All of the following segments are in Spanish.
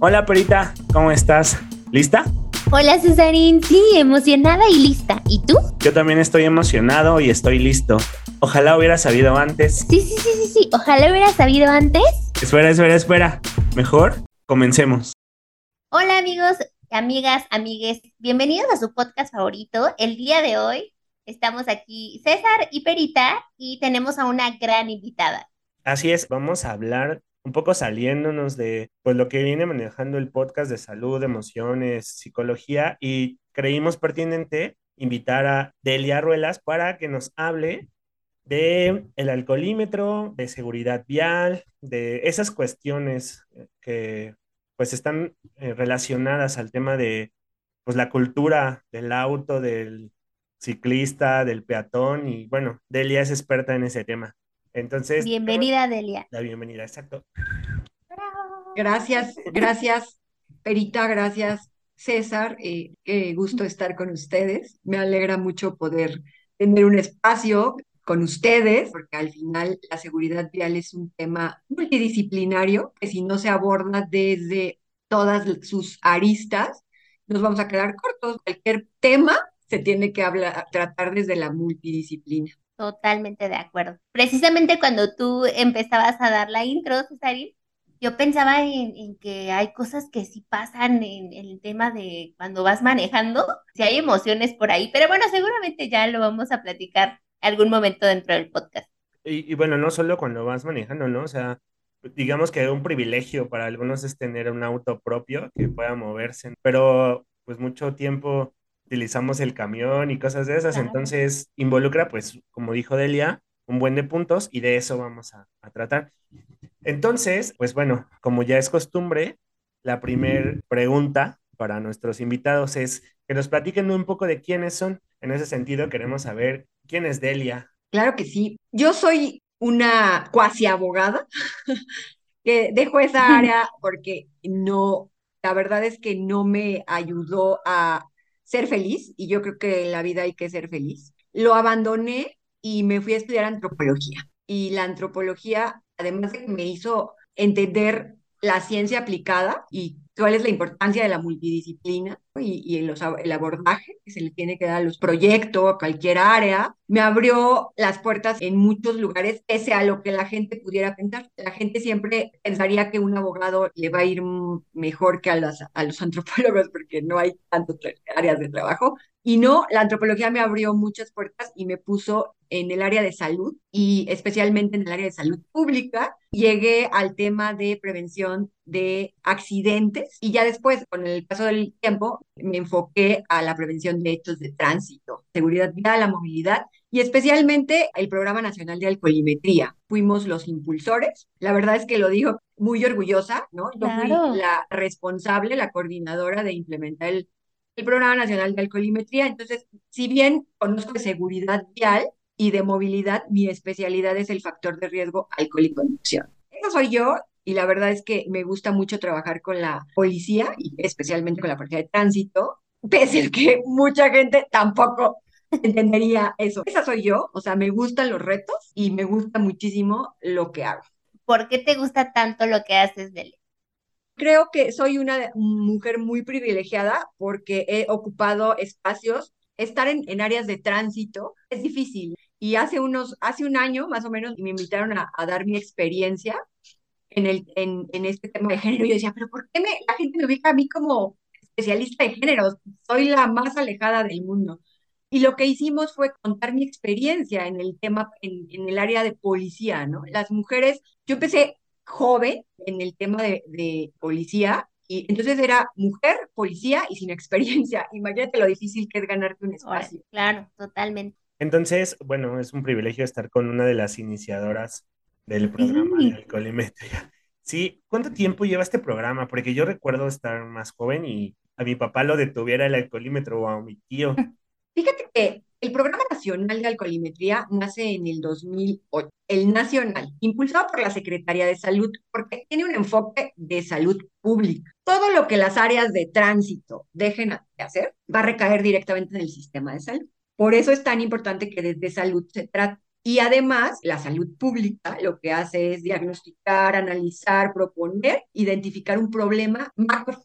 Hola Perita, ¿cómo estás? ¿Lista? Hola Cesarín, sí, emocionada y lista. ¿Y tú? Yo también estoy emocionado y estoy listo. Ojalá hubiera sabido antes. Sí, sí, sí, sí, sí. Ojalá hubiera sabido antes. Espera, espera, espera. Mejor, comencemos. Hola amigos, amigas, amigues. Bienvenidos a su podcast favorito. El día de hoy estamos aquí César y Perita y tenemos a una gran invitada. Así es, vamos a hablar un poco saliéndonos de pues lo que viene manejando el podcast de salud, emociones, psicología y creímos pertinente invitar a Delia Ruelas para que nos hable de el alcoholímetro, de seguridad vial, de esas cuestiones que pues están eh, relacionadas al tema de pues la cultura del auto, del ciclista, del peatón y bueno, Delia es experta en ese tema. Entonces. Bienvenida, Delia. La bienvenida, exacto. Gracias, gracias, Perita, gracias, César. Eh, qué gusto estar con ustedes. Me alegra mucho poder tener un espacio con ustedes, porque al final la seguridad vial es un tema multidisciplinario que si no se aborda desde todas sus aristas, nos vamos a quedar cortos. Cualquier tema se tiene que hablar, tratar desde la multidisciplina. Totalmente de acuerdo. Precisamente cuando tú empezabas a dar la intro, Cesarín, yo pensaba en, que hay cosas que sí pasan en, el tema de cuando vas manejando, si hay emociones por ahí, pero bueno, seguramente ya lo vamos a platicar algún momento dentro del podcast. Y, y bueno, no solo cuando vas manejando, ¿no? O sea, digamos que un privilegio para algunos es tener un auto propio que pueda moverse, pero pues mucho tiempo utilizamos el camión y cosas de esas, entonces involucra, pues, como dijo Delia, un buen de puntos y de eso vamos a, tratar. Entonces, pues bueno, como ya es costumbre, la primera pregunta para nuestros invitados es que nos platiquen un poco de quiénes son. En ese sentido, queremos saber quién es Delia. Claro que sí. Yo soy una cuasi abogada que dejo esa área porque no, la verdad es que no me ayudó a ser feliz, y yo creo que en la vida hay que ser feliz. Lo abandoné y me fui a estudiar antropología. Y la antropología, además de que me hizo entender la ciencia aplicada y cuál es la importancia de la multidisciplina y, el, el, abordaje que se le tiene que dar a los proyectos, a cualquier área, me abrió las puertas en muchos lugares, pese a lo que la gente pudiera pensar. La gente siempre pensaría que un abogado le va a ir mejor que a, las, a los antropólogos porque no hay tantas áreas de trabajo. Y no, la antropología me abrió muchas puertas y me puso en el área de salud y especialmente en el área de salud pública. Llegué al tema de prevención de accidentes y ya después, con el paso del tiempo, me enfoqué a la prevención de hechos de tránsito, seguridad vial, la movilidad y especialmente el Programa Nacional de Alcoholimetría. Fuimos los impulsores. La verdad es que lo digo muy orgullosa, ¿no? Yo fui la responsable, la coordinadora de implementar el, el Programa Nacional de Alcoholimetría. Entonces, si bien conozco de seguridad vial y de movilidad, mi especialidad es el factor de riesgo alcohol y conducción. Eso soy yo y la verdad es que me gusta mucho trabajar con la policía y especialmente con la policía de tránsito, pese a que mucha gente tampoco entendería eso. Esa soy yo, o sea, me gustan los retos y me gusta muchísimo lo que hago. ¿Por qué te gusta tanto lo que haces, Dele? Creo que soy una mujer muy privilegiada porque he ocupado espacios. Estar en, en áreas de tránsito es difícil. Y hace unos, hace un año más o menos me invitaron a, a dar mi experiencia en, el, en, en, este tema de género. Y yo decía, pero ¿por qué me, la gente me ubica a mí como especialista de género? Soy la más alejada del mundo. Y lo que hicimos fue contar mi experiencia en el tema, en, en el área de policía, ¿no? Las mujeres, yo empecé joven en el tema de, de policía y entonces era mujer, policía y sin experiencia. Imagínate lo difícil que es ganarte un espacio. Claro, totalmente. Entonces, bueno, es un privilegio estar con una de las iniciadoras del programa de alcoholimetría. Sí, ¿cuánto tiempo lleva este programa? Porque yo recuerdo estar más joven y a mi papá lo detuviera el alcoholímetro o a mi tío. Fíjate que el Programa Nacional de Alcoholimetría nace en el 2008, el nacional, impulsado por la Secretaría de Salud, porque tiene un enfoque de salud pública. Todo lo que las áreas de tránsito dejen de hacer va a recaer directamente en el sistema de salud. Por eso es tan importante que desde salud se trate. Y además, la salud pública lo que hace es diagnosticar, analizar, proponer, identificar un problema.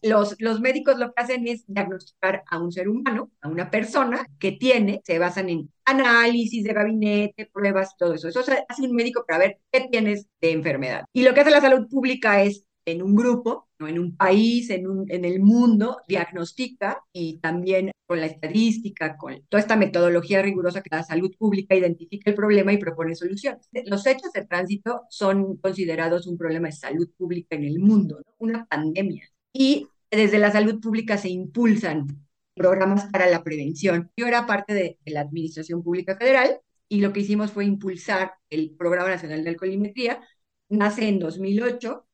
Los, los médicos lo que hacen es diagnosticar a un ser humano, a una persona que tiene, se basan en análisis de gabinete, pruebas, todo eso. Eso hace un médico para ver qué tienes de enfermedad. Y lo que hace la salud pública es en un grupo. En un país, en, un, en el mundo, diagnostica y también con la estadística, con toda esta metodología rigurosa que la salud pública identifica el problema y propone soluciones. Los hechos de tránsito son considerados un problema de salud pública en el mundo, una pandemia. Y desde la salud pública se impulsan programas para la prevención. Yo era parte de, de la Administración Pública Federal y lo que hicimos fue impulsar el Programa Nacional de Alcoholimetría. Nace en 2008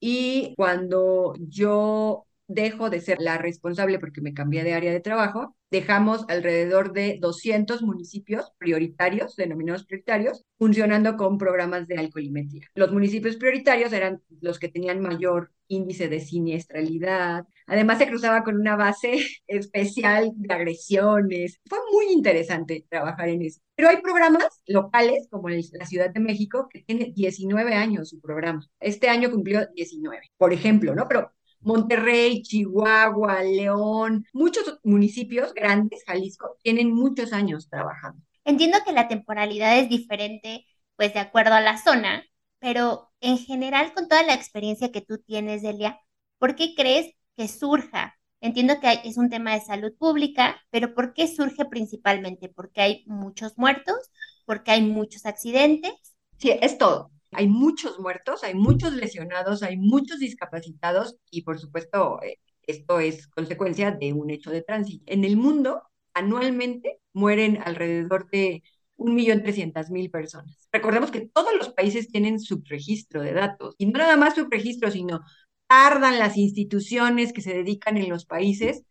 y cuando yo dejo de ser la responsable porque me cambié de área de trabajo, dejamos alrededor de 200 municipios prioritarios, denominados prioritarios, funcionando con programas de alcoholimetría. Los municipios prioritarios eran los que tenían mayor índice de siniestralidad. Además, se cruzaba con una base especial de agresiones. Fue muy interesante trabajar en eso. Pero hay programas locales, como la Ciudad de México, que tiene 19 años su programa. Este año cumplió 19, por ejemplo, ¿no? Pero Monterrey, Chihuahua, León, muchos municipios grandes, Jalisco, tienen muchos años trabajando. Entiendo que la temporalidad es diferente, pues de acuerdo a la zona, pero en general con toda la experiencia que tú tienes, Delia, ¿por qué crees que surja? Entiendo que es un tema de salud pública, pero ¿por qué surge principalmente? ¿Porque hay muchos muertos? ¿Porque hay muchos accidentes? Sí, es todo hay muchos muertos, hay muchos lesionados, hay muchos discapacitados y por supuesto eh, esto es consecuencia de un hecho de tránsito. En el mundo, anualmente mueren alrededor de 1.300.000 personas. Recordemos que todos los países tienen subregistro de datos y no nada más subregistro, sino tardan las instituciones que se dedican en los países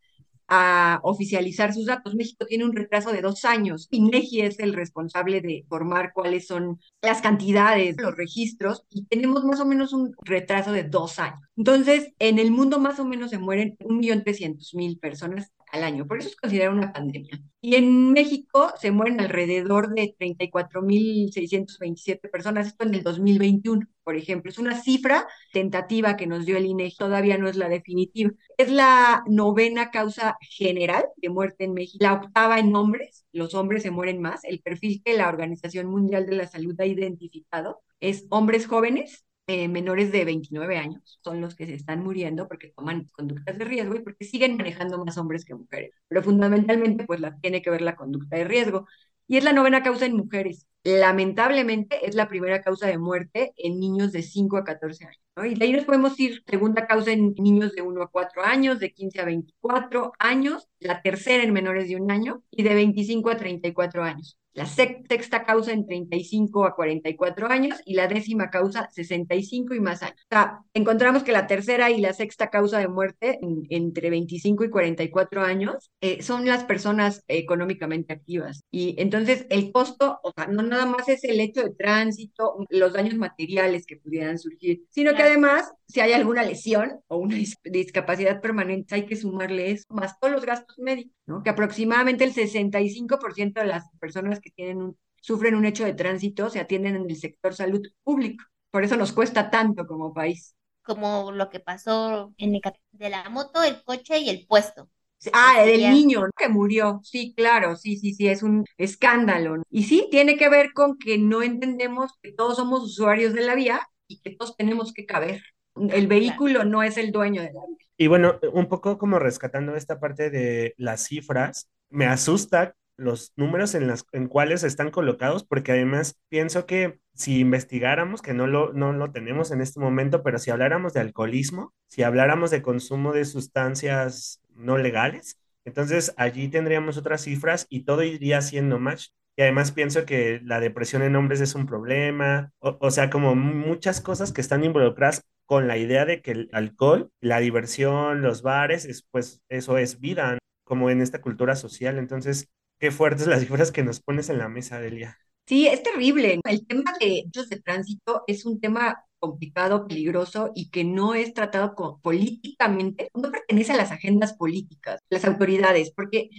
a oficializar sus datos. México tiene un retraso de dos años. INEGI es el responsable de formar cuáles son las cantidades, los registros, y tenemos más o menos un retraso de dos años. Entonces, en el mundo más o menos se mueren 1.300.000 personas al año. Por eso es considerada una pandemia. Y en México se mueren alrededor de 34.627 personas, esto en el 2021, por ejemplo. Es una cifra tentativa que nos dio el INEGI, todavía no es la definitiva. Es la novena causa general de muerte en México, la octava en hombres, los hombres se mueren más. El perfil que la Organización Mundial de la Salud ha identificado es hombres jóvenes eh, menores de 29 años son los que se están muriendo porque toman conductas de riesgo y porque siguen manejando más hombres que mujeres. Pero fundamentalmente, pues la, tiene que ver la conducta de riesgo. Y es la novena causa en mujeres. Lamentablemente, es la primera causa de muerte en niños de 5 a 14 años. ¿no? Y de ahí nos podemos ir, segunda causa en niños de 1 a 4 años, de 15 a 24 años, la tercera en menores de un año y de 25 a 34 años la sexta causa en 35 a 44 años y la décima causa 65 y más años. O sea, encontramos que la tercera y la sexta causa de muerte entre 25 y 44 años eh, son las personas económicamente activas. Y entonces el costo, o sea, no nada más es el hecho de tránsito, los daños materiales que pudieran surgir, sino que además si hay alguna lesión o una discapacidad permanente, hay que sumarle eso, más todos los gastos médicos, ¿no? Que aproximadamente el 65% de las personas que tienen un, sufren un hecho de tránsito se atienden en el sector salud público. Por eso nos cuesta tanto como país. Como lo que pasó en el de la moto, el coche y el puesto. Ah, el niño que murió. Sí, claro, sí, sí, sí, es un escándalo. Y sí, tiene que ver con que no entendemos que todos somos usuarios de la vía y que todos tenemos que caber. El vehículo no es el dueño de la vía. Y bueno, un poco como rescatando esta parte de las cifras, me asusta los números en las en cuáles están colocados, porque además pienso que si investigáramos, que no lo, no lo tenemos en este momento, pero si habláramos de alcoholismo, si habláramos de consumo de sustancias no legales, entonces allí tendríamos otras cifras y todo iría siendo match. Y además pienso que la depresión en hombres es un problema, o, o sea, como muchas cosas que están involucradas con la idea de que el alcohol, la diversión, los bares, es, pues eso es vida, como en esta cultura social. Entonces, qué fuertes las cifras que nos pones en la mesa, Delia. Sí, es terrible. El tema de hechos de tránsito es un tema complicado, peligroso y que no es tratado políticamente, no pertenece a las agendas políticas, las autoridades, porque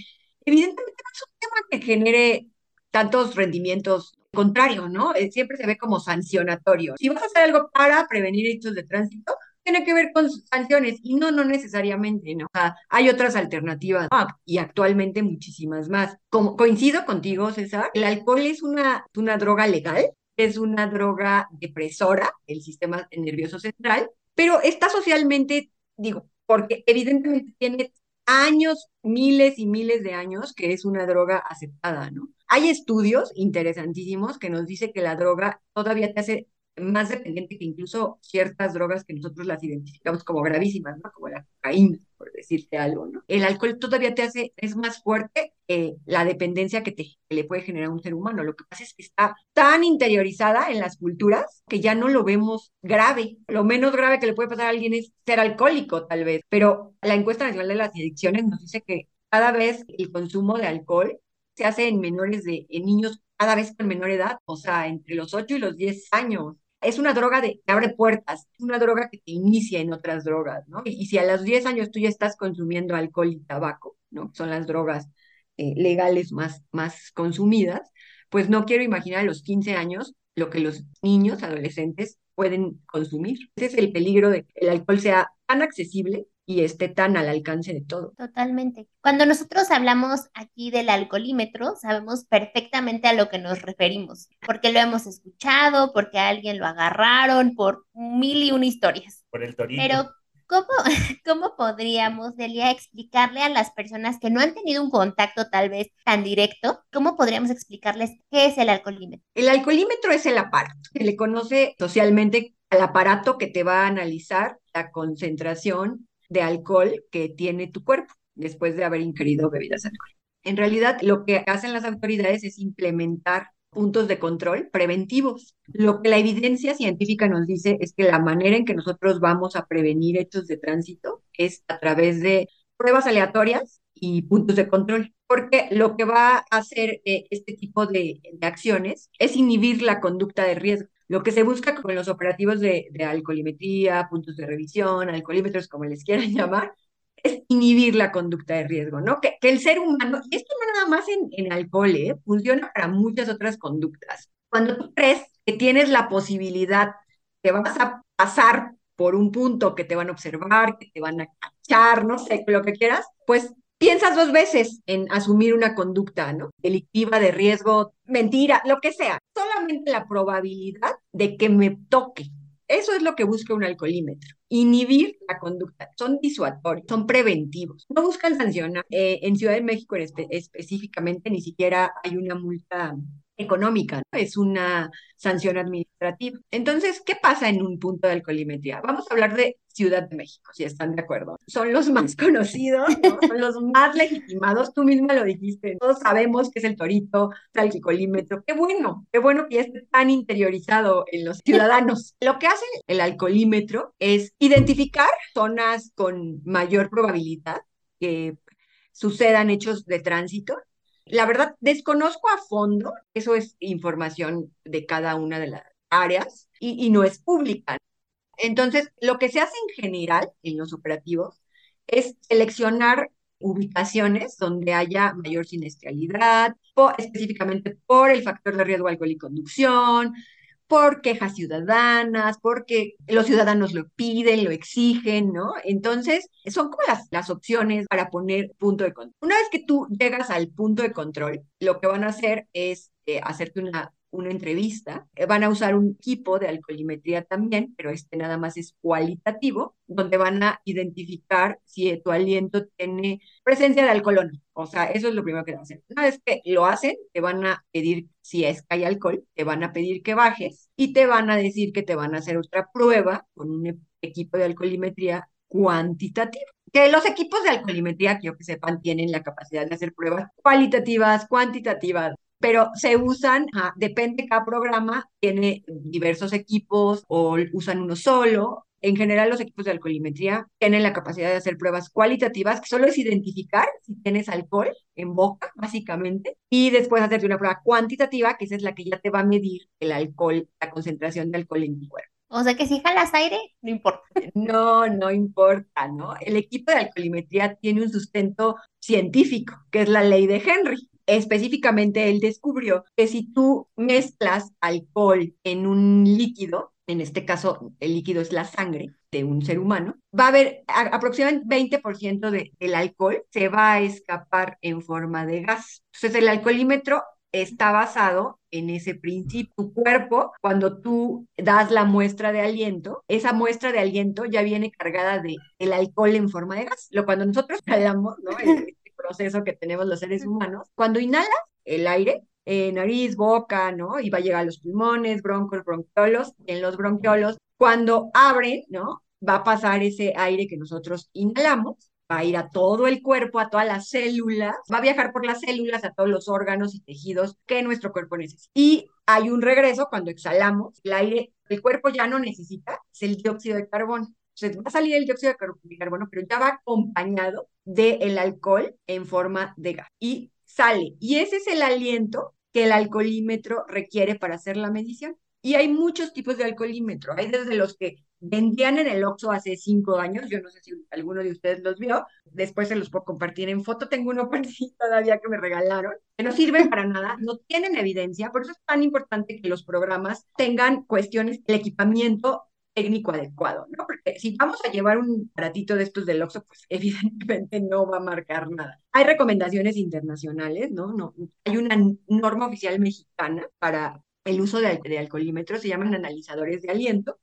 evidentemente no es un tema que genere tantos rendimientos contrario, ¿no? Eh, siempre se ve como sancionatorio. Si vas a hacer algo para prevenir hechos de tránsito, tiene que ver con sanciones y no, no necesariamente, ¿no? O sea, hay otras alternativas y actualmente muchísimas más. Como coincido contigo, César, el alcohol es una, una droga legal, es una droga depresora del sistema nervioso central, pero está socialmente, digo, porque evidentemente tiene años, miles y miles de años que es una droga aceptada, ¿no? Hay estudios interesantísimos que nos dice que la droga todavía te hace más dependiente que incluso ciertas drogas que nosotros las identificamos como gravísimas, ¿no? Como la cocaína, por decirte algo, ¿no? El alcohol todavía te hace, es más fuerte la dependencia que, te, le puede generar un ser humano. Lo que pasa es que está tan interiorizada en las culturas que ya no lo vemos grave. Lo menos grave que le puede pasar a alguien es ser alcohólico, tal vez. Pero la encuesta nacional de las adicciones nos dice que cada vez el consumo de alcohol se hace en menores de, en niños cada vez con menor edad, o sea, entre los 8 y los 10 años es una droga de, que abre puertas, es una droga que te inicia en otras drogas, ¿no? Y, si a los 10 años tú ya estás consumiendo alcohol y tabaco, ¿no? Son las drogas eh, legales más, más consumidas, pues no quiero imaginar a los 15 años lo que los niños, adolescentes pueden consumir. Ese es el peligro de que el alcohol sea tan accesible y esté tan al alcance de todo. Totalmente. Cuando nosotros hablamos aquí del alcoholímetro, sabemos perfectamente a lo que nos referimos, porque lo hemos escuchado, porque a alguien lo agarraron, por mil y una historias. Por el torito. Pero, ¿cómo, ¿cómo podríamos, Delia, explicarle a las personas que no han tenido un contacto tal vez tan directo, cómo podríamos explicarles qué es el alcoholímetro? El alcoholímetro es el aparato, se le conoce socialmente al aparato que te va a analizar la concentración de alcohol que tiene tu cuerpo después de haber ingerido bebidas alcohólicas. En realidad, lo que hacen las autoridades es implementar puntos de control preventivos. Lo que la evidencia científica nos dice es que la manera en que nosotros vamos a prevenir hechos de tránsito es a través de pruebas aleatorias y puntos de control, porque lo que va a hacer eh, este tipo de, de acciones es inhibir la conducta de riesgo. Lo que se busca con los operativos de, de alcoholimetría, puntos de revisión, alcoholímetros, como les quieran llamar, es inhibir la conducta de riesgo, ¿no? Que, que el ser humano, y esto no nada más en, en alcohol, ¿eh? funciona para muchas otras conductas. Cuando tú crees que tienes la posibilidad que vas a pasar por un punto que te van a observar, que te van a cachar, no sé, lo que quieras, pues piensas dos veces en asumir una conducta, ¿no? Delictiva, de riesgo, mentira, lo que sea. Solamente la probabilidad de que me toque. Eso es lo que busca un alcoholímetro. Inhibir la conducta. Son disuatorios, son preventivos. No buscan sancionar. Eh, en Ciudad de México específicamente ni siquiera hay una multa económica, es una sanción administrativa. Entonces, ¿qué pasa en un punto de alcoholimetría? Vamos a hablar de Ciudad de México, si están de acuerdo. Son los más conocidos, son los más legitimados, tú misma lo dijiste, todos sabemos que es el torito, el alcoholímetro. Qué bueno, qué bueno que ya esté tan interiorizado en los ciudadanos. Lo que hace el alcoholímetro es identificar zonas con mayor probabilidad que sucedan hechos de tránsito la verdad, desconozco a fondo, eso es información de cada una de las áreas y, no es pública. Entonces, lo que se hace en general en los operativos es seleccionar ubicaciones donde haya mayor sinestralidad, específicamente por el factor de riesgo alcohol y conducción, por quejas ciudadanas, porque los ciudadanos lo piden, lo exigen, ¿no? Entonces, son como las, las opciones para poner punto de control. Una vez que tú llegas al punto de control, lo que van a hacer es eh, hacerte una una entrevista. Eh, van a usar un equipo de alcoholimetría también, pero este nada más es cualitativo, donde van a identificar si tu aliento tiene presencia de alcohol o no. O sea, eso es lo primero que van a hacer. Una vez que lo hacen, te van a pedir si es que hay alcohol, te van a pedir que bajes y te van a decir que te van a hacer otra prueba con un equipo de alcoholimetría cuantitativa. Que los equipos de alcoholimetría, quiero que sepan, tienen la capacidad de hacer pruebas cualitativas, cuantitativas, pero se usan, depende cada programa, tiene diversos equipos o usan uno solo. En general, los equipos de alcoholimetría tienen la capacidad de hacer pruebas cualitativas, que solo es identificar si tienes alcohol en boca, básicamente, y después hacerte una prueba cuantitativa, que esa es la que ya te va a medir el alcohol, la concentración de alcohol en tu cuerpo. O sea que si jalas aire, no importa. No, no importa, ¿no? El equipo de alcoholimetría tiene un sustento científico, que es la ley de Henry específicamente él descubrió que si tú mezclas alcohol en un líquido, en este caso el líquido es la sangre de un ser humano, va a haber aproximadamente 20% de, del alcohol se va a escapar en forma de gas. Entonces el alcoholímetro está basado en ese principio. Tu cuerpo, cuando tú das la muestra de aliento, esa muestra de aliento ya viene cargada de el alcohol en forma de gas. Lo cuando nosotros hablamos, ¿no? proceso que tenemos los seres humanos, cuando inhalas el aire, eh, nariz, boca, ¿no? Y va a llegar a los pulmones, broncos, bronquiolos. En los bronquiolos, cuando abren, ¿no? Va a pasar ese aire que nosotros inhalamos va a ir a todo el cuerpo, a todas las células, va a viajar por las células, a todos los órganos y tejidos que nuestro cuerpo necesita. Y hay un regreso cuando exhalamos, el aire, el cuerpo ya no necesita, es el dióxido de carbono. Entonces va a salir el dióxido de carbono, pero ya va acompañado del alcohol en forma de gas. Y sale. Y ese es el aliento que el alcoholímetro requiere para hacer la medición. Y hay muchos tipos de alcoholímetro. Hay desde los que vendían en el Oxxo hace cinco años, yo no sé si alguno de ustedes los vio, después se los puedo compartir en foto, tengo uno por sí todavía que me regalaron, que no sirven para nada, no tienen evidencia, por eso es tan importante que los programas tengan cuestiones, el equipamiento técnico adecuado, ¿no? Porque si vamos a llevar un aparatito de estos del Oxxo, pues evidentemente no va a marcar nada. Hay recomendaciones internacionales, ¿no? no hay una norma oficial mexicana para el uso de, de alcoholímetros, se llaman analizadores de aliento,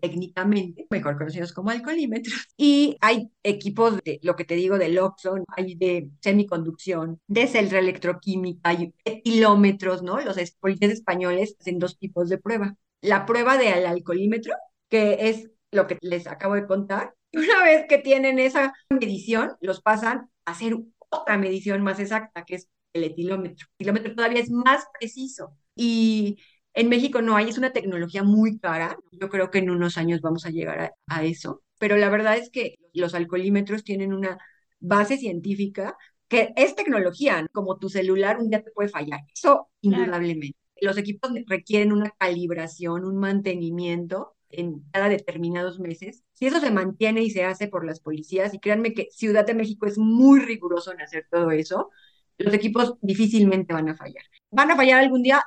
técnicamente, mejor conocidos como alcoholímetros. Y hay equipos de lo que te digo del Oxxo, hay de semiconducción, de celda electroquímica, hay etilómetros, ¿no? Los policías españoles hacen dos tipos de prueba. La prueba del alcoholímetro, que es lo que les acabo de contar. Una vez que tienen esa medición, los pasan a hacer otra medición más exacta, que es el etilómetro. El etilómetro todavía es más preciso. Y en México no hay, es una tecnología muy cara. Yo creo que en unos años vamos a llegar a, eso. Pero la verdad es que los alcoholímetros tienen una base científica que es tecnología, como tu celular un día te puede fallar. Eso indudablemente. Los equipos requieren una calibración, un mantenimiento en cada determinados meses. Si eso se mantiene y se hace por las policías, y créanme que Ciudad de México es muy riguroso en hacer todo eso, los equipos difícilmente van a fallar. ¿Van a fallar algún día?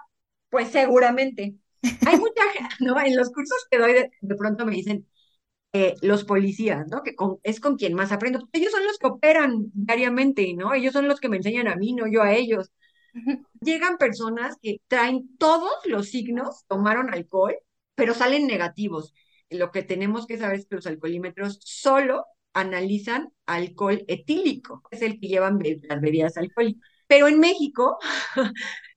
Pues seguramente. Hay mucha gente, ¿no? En los cursos que doy, de, pronto me dicen eh, los policías, ¿no? Que es con quien más aprendo. Ellos son los que operan diariamente, ¿no? Ellos son los que me enseñan a mí, no yo a ellos. Llegan personas que traen todos los signos, tomaron alcohol, pero salen negativos. Lo que tenemos que saber es que los alcoholímetros solo analizan alcohol etílico, es el que llevan las bebidas alcohólicas. Pero en México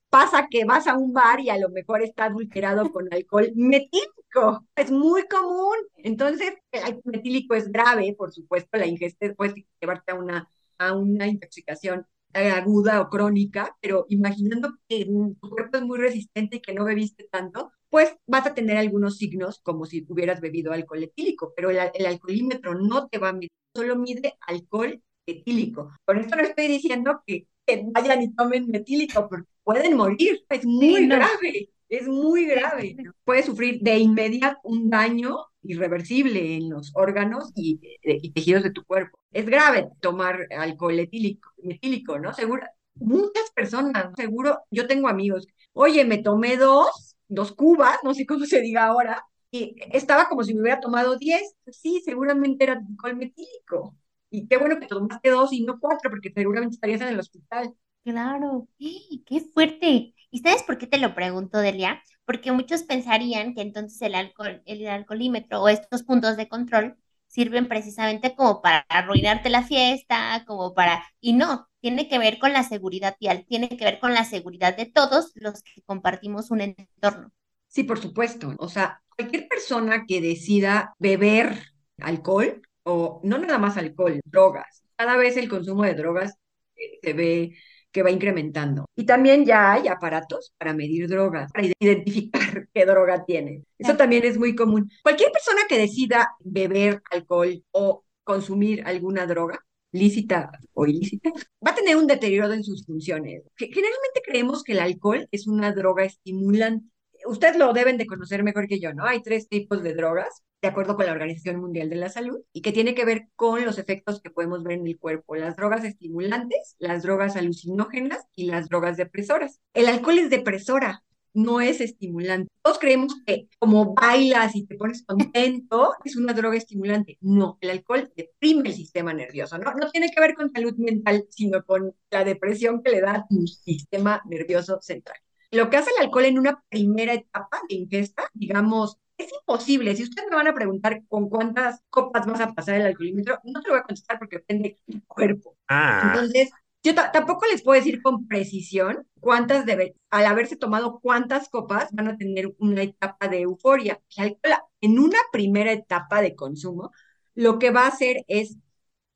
pasa que vas a un bar y a lo mejor está adulterado con alcohol metílico. Es muy común. Entonces, el alcohol metílico es grave, por supuesto, la ingesta puede llevarte a una, a una intoxicación aguda o crónica, pero imaginando que tu cuerpo es muy resistente y que no bebiste tanto, pues vas a tener algunos signos como si hubieras bebido alcohol etílico, pero el, el alcoholímetro no te va a medir, solo mide alcohol etílico. Por esto no estoy diciendo que, vayan y tomen metílico, porque pueden morir, es muy grave, es muy grave. Puede sufrir de inmediato un daño irreversible en los órganos y, y, tejidos de tu cuerpo. Es grave tomar alcohol etílico, metílico, ¿no? Seguro, muchas personas, seguro, yo tengo amigos, oye, me tomé dos, dos cubas, no sé cómo se diga ahora, y estaba como si me hubiera tomado diez. Sí, seguramente era alcohol metílico. Y qué bueno que tomaste dos y no cuatro, porque seguramente estarías en el hospital. Claro, qué fuerte. ¿Y sabes por qué te lo pregunto, Delia? Porque muchos pensarían que entonces el alcohol, el alcoholímetro o estos puntos de control sirven precisamente como para arruinarte la fiesta, como para... Y no, tiene que ver con la seguridad vial, tiene que ver con la seguridad de todos los que compartimos un entorno. Sí, por supuesto. O sea, cualquier persona que decida beber alcohol o no nada más alcohol, drogas. Cada vez el consumo de drogas eh, se ve que va incrementando. Y también ya hay aparatos para medir drogas, para identificar qué droga tiene. Eso también es muy común. Cualquier persona que decida beber alcohol o consumir alguna droga, lícita o ilícita, va a tener un deterioro en sus funciones. Generalmente creemos que el alcohol es una droga estimulante ustedes lo deben de conocer mejor que yo, ¿no? Hay tres tipos de drogas, de acuerdo con la Organización Mundial de la Salud, y que tiene que ver con los efectos que podemos ver en el cuerpo, las drogas estimulantes, las drogas alucinógenas y las drogas depresoras. El alcohol es depresora, no es estimulante. Todos creemos que como bailas y te pones contento, es una droga estimulante. No, el alcohol deprime el sistema nervioso. ¿no? no tiene que ver con salud mental, sino con la depresión que le da tu sistema nervioso central. Lo que hace el alcohol en una primera etapa de ingesta, digamos, es imposible. Si ustedes me van a preguntar con cuántas copas vas a pasar el alcoholímetro, no te lo voy a contestar porque depende del cuerpo. Ah. Entonces, yo tampoco les puedo decir con precisión cuántas debe, al haberse tomado cuántas copas van a tener una etapa de euforia. El alcohol, en una primera etapa de consumo, lo que va a hacer es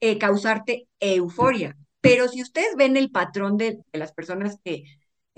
eh, causarte euforia. Pero si ustedes ven el patrón de, de las personas que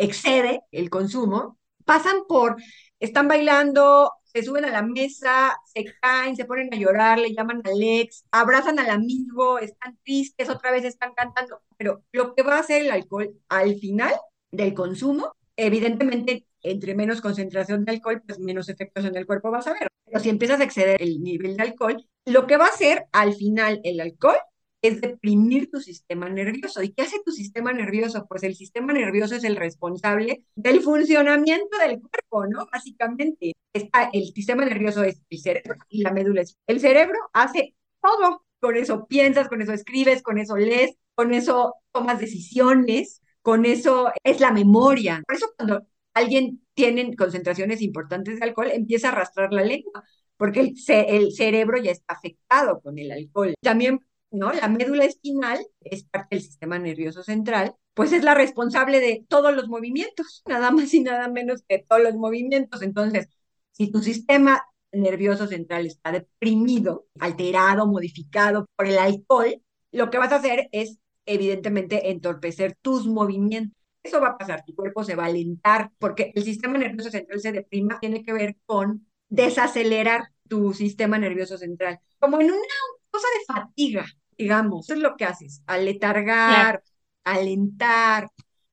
excede el consumo, pasan por, están bailando, se suben a la mesa, se caen, se ponen a llorar, le llaman al ex, abrazan al amigo, están tristes, otra vez están cantando. Pero lo que va a hacer el alcohol al final del consumo, evidentemente, entre menos concentración de alcohol, pues menos efectos en el cuerpo vas a ver. Pero si empiezas a exceder el nivel de alcohol, lo que va a hacer al final el alcohol es deprimir tu sistema nervioso. ¿Y qué hace tu sistema nervioso? Pues el sistema nervioso es el responsable del funcionamiento del cuerpo, ¿no? Básicamente, está, el sistema nervioso es el cerebro y la médula es. El cerebro hace todo. Con eso piensas, con eso escribes, con eso lees, con eso tomas decisiones, con eso es la memoria. Por eso cuando alguien tiene concentraciones importantes de alcohol, empieza a arrastrar la lengua, porque el, el cerebro ya está afectado con el alcohol. También ¿no? La médula espinal es parte del sistema nervioso central, pues es la responsable de todos los movimientos, nada más y nada menos que todos los movimientos. Entonces, si tu sistema nervioso central está deprimido, alterado, modificado por el alcohol, lo que vas a hacer es, evidentemente, entorpecer tus movimientos. Eso va a pasar, tu cuerpo se va a alentar, porque el sistema nervioso central se deprima, tiene que ver con desacelerar tu sistema nervioso central, como en una cosa de fatiga digamos, eso es lo que haces, aletargar, alentar,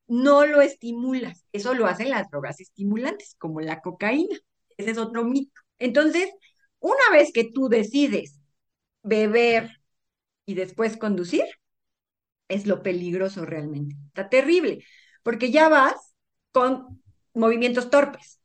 no lo estimulas. Eso lo hacen las drogas estimulantes, como la cocaína. Ese es otro mito. Entonces, una vez que tú decides beber y después conducir, es lo peligroso realmente. Está terrible, porque ya vas con movimientos torpes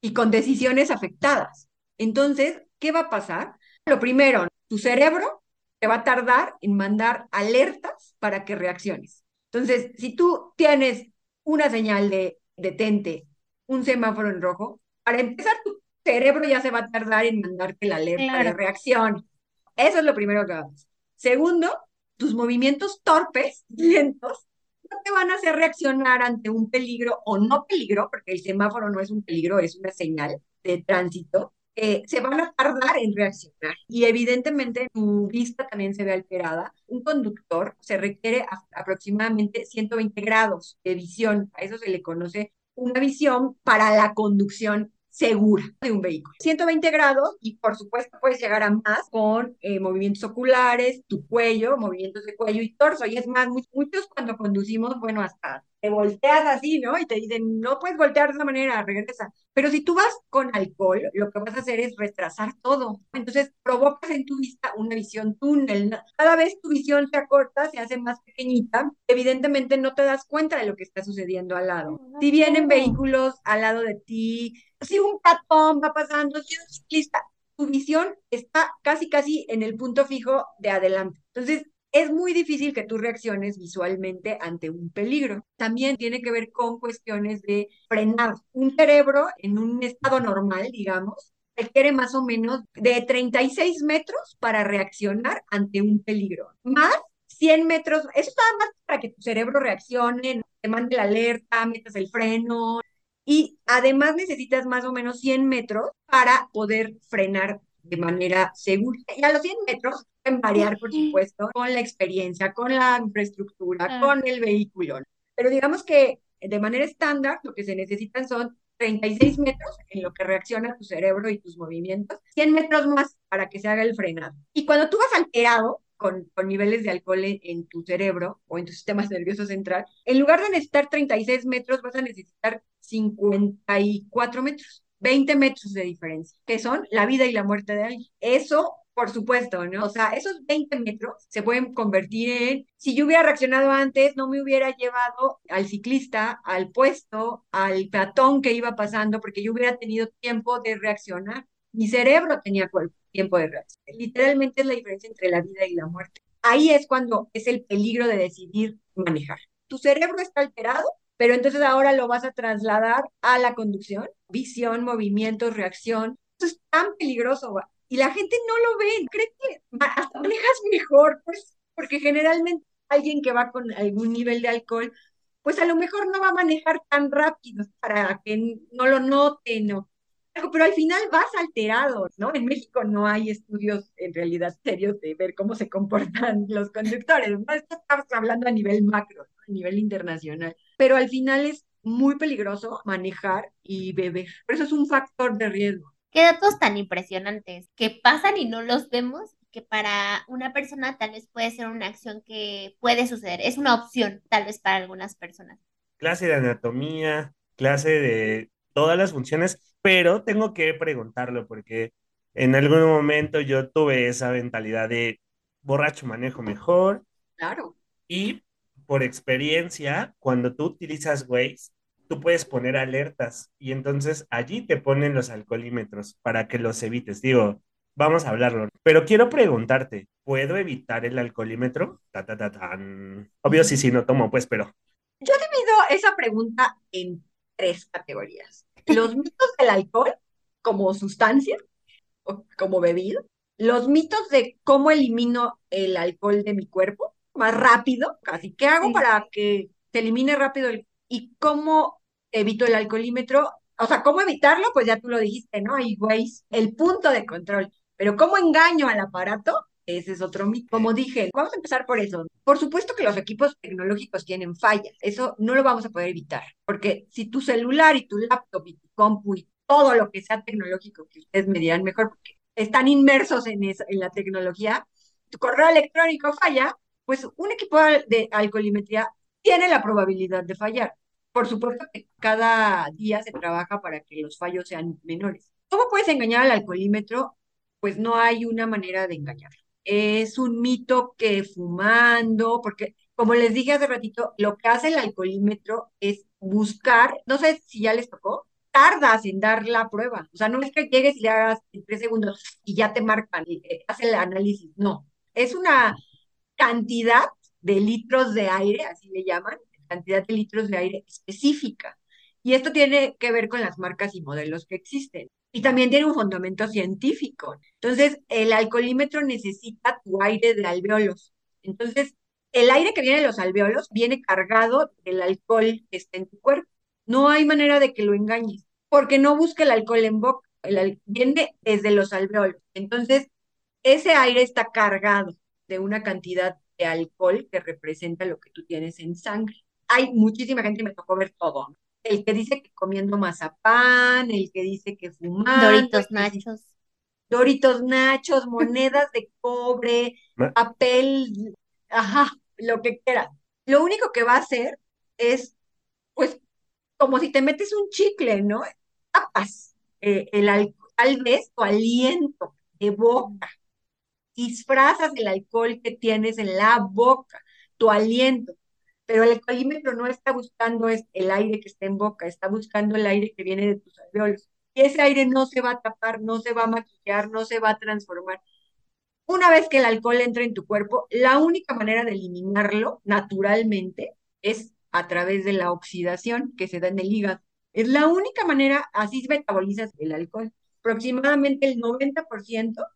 y con decisiones afectadas. Entonces, ¿qué va a pasar? Lo primero, tu cerebro va a tardar en mandar alertas para que reacciones. Entonces, si tú tienes una señal de detente, un semáforo en rojo, para empezar, tu cerebro ya se va a tardar en mandarte la alerta de reacción. Eso es lo primero que haces. Segundo, tus movimientos torpes, lentos, no te van a hacer reaccionar ante un peligro o no peligro, porque el semáforo no es un peligro, es una señal de tránsito. Eh, se van a tardar en reaccionar y evidentemente tu vista también se ve alterada. Un conductor se requiere aproximadamente 120 grados de visión, a eso se le conoce una visión para la conducción segura de un vehículo. 120 grados y por supuesto puedes llegar a más con eh, movimientos oculares, tu cuello, movimientos de cuello y torso. Y es más, muchos cuando conducimos, bueno, hasta te volteas así, ¿no? Y te dicen, no puedes voltear de esa manera, regresa. Pero si tú vas con alcohol, lo que vas a hacer es retrasar todo. Entonces provocas en tu vista una visión túnel. Cada vez tu visión se acorta, se hace más pequeñita. Evidentemente no te das cuenta de lo que está sucediendo al lado. Si vienen vehículos al lado de ti, si un patón va pasando, si un ciclista, tu visión está casi, casi en el punto fijo de adelante. Entonces, es muy difícil que tú reacciones visualmente ante un peligro. También tiene que ver con cuestiones de frenar. Un cerebro en un estado normal, digamos, requiere más o menos de 36 metros para reaccionar ante un peligro. Más 100 metros, eso está más para que tu cerebro reaccione, te mande la alerta, metas el freno, y además necesitas más o menos 100 metros para poder frenar de manera segura. Y a los 100 metros pueden variar, por supuesto, con la experiencia, con la infraestructura, con el vehículo. Pero digamos que de manera estándar lo que se necesitan son 36 metros en lo que reacciona tu cerebro y tus movimientos, 100 metros más para que se haga el frenado. Y cuando tú vas alterado, con, niveles de alcohol en, tu cerebro o en tu sistema nervioso central, en lugar de necesitar 36 metros, vas a necesitar 54 metros 20 metros de diferencia, que son la vida y la muerte de alguien. Eso por supuesto, ¿no? O sea, esos 20 metros se pueden convertir en, si yo hubiera reaccionado antes, no me hubiera llevado al ciclista, al puesto, al peatón que iba pasando, porque yo hubiera tenido tiempo de reaccionar. Mi cerebro tenía tiempo de reaccionar. Literalmente es la diferencia entre la vida y la muerte. Ahí es cuando es el peligro de decidir manejar. Tu cerebro está alterado, pero entonces ahora lo vas a trasladar a la conducción, visión, movimiento, reacción. Eso es tan peligroso y la gente no lo ve, cree que hasta manejas mejor, pues, porque generalmente alguien que va con algún nivel de alcohol, pues a lo mejor no va a manejar tan rápido para que no lo noten o pero al final vas alterado, ¿no? En México no hay estudios en realidad serios de ver cómo se comportan los conductores, ¿no? Esto estamos hablando a nivel macro, a nivel internacional, pero al final es muy peligroso manejar y beber. Por eso es un factor de riesgo. Qué datos tan impresionantes que pasan y no los vemos, que para una persona tal vez puede ser una acción que puede suceder, es una opción tal vez para algunas personas. Clase de anatomía, clase de todas las funciones, pero tengo que preguntarlo porque en algún momento yo tuve esa mentalidad de borracho manejo mejor. Claro. Y por experiencia, cuando tú utilizas Waze, tú puedes poner alertas y entonces allí te ponen los alcoholímetros para que los evites. Digo, vamos a hablarlo. Pero quiero preguntarte, ¿puedo evitar el alcoholímetro? Ta, ta, ta, tan. Obvio, sí, sí, no tomo, pues, pero. Yo divido esa pregunta en tres categorías. Los mitos del alcohol como sustancia, o como bebida. Los mitos de cómo elimino el alcohol de mi cuerpo más rápido, casi. ¿Qué hago para que se elimine rápido el ¿Y cómo evito el alcoholímetro? O sea, ¿cómo evitarlo? Pues ya tú lo dijiste, ¿no? Ahí, güey, el punto de control. Pero ¿cómo engaño al aparato? Ese es otro mito. Como dije, vamos a empezar por eso. Por supuesto que los equipos tecnológicos tienen fallas. Eso no lo vamos a poder evitar. Porque si tu celular y tu laptop y tu compu y todo lo que sea tecnológico, que ustedes me dirán mejor, porque están inmersos en, eso, en la tecnología, tu correo electrónico falla, pues un equipo de alcoholimetría tiene la probabilidad de fallar. Por supuesto que cada día se trabaja para que los fallos sean menores. ¿Cómo puedes engañar al alcoholímetro? Pues no hay una manera de engañarlo. Es un mito que fumando, porque como les dije hace ratito, lo que hace el alcoholímetro es buscar, no sé si ya les tocó, tardas en dar la prueba. O sea, no es que llegues y le hagas en tres segundos y ya te marcan, y hace el análisis. No, es una cantidad de litros de aire, así le llaman, cantidad de litros de aire específica. Y esto tiene que ver con las marcas y modelos que existen. Y también tiene un fundamento científico. Entonces, el alcoholímetro necesita tu aire de alveolos. Entonces, el aire que viene de los alveolos viene cargado del alcohol que está en tu cuerpo. No hay manera de que lo engañes, porque no busca el alcohol en boca, el viene desde los alveolos. Entonces, ese aire está cargado de una cantidad de alcohol que representa lo que tú tienes en sangre. Hay muchísima gente, me tocó ver todo. El que dice que comiendo mazapán, el que dice que fumando. Doritos nachos. Doritos nachos, monedas de cobre, papel, ajá, lo que quieras. Lo único que va a hacer es, pues, como si te metes un chicle, ¿no? Tapas eh, el tal vez tu aliento de boca disfrazas el alcohol que tienes en la boca, tu aliento. Pero el alcoholímetro no está buscando el aire que está en boca, está buscando el aire que viene de tus alveolos. Y ese aire no se va a tapar, no se va a maquillar, no se va a transformar. Una vez que el alcohol entra en tu cuerpo, la única manera de eliminarlo naturalmente es a través de la oxidación que se da en el hígado. Es la única manera, así metabolizas el alcohol. Aproximadamente el 90%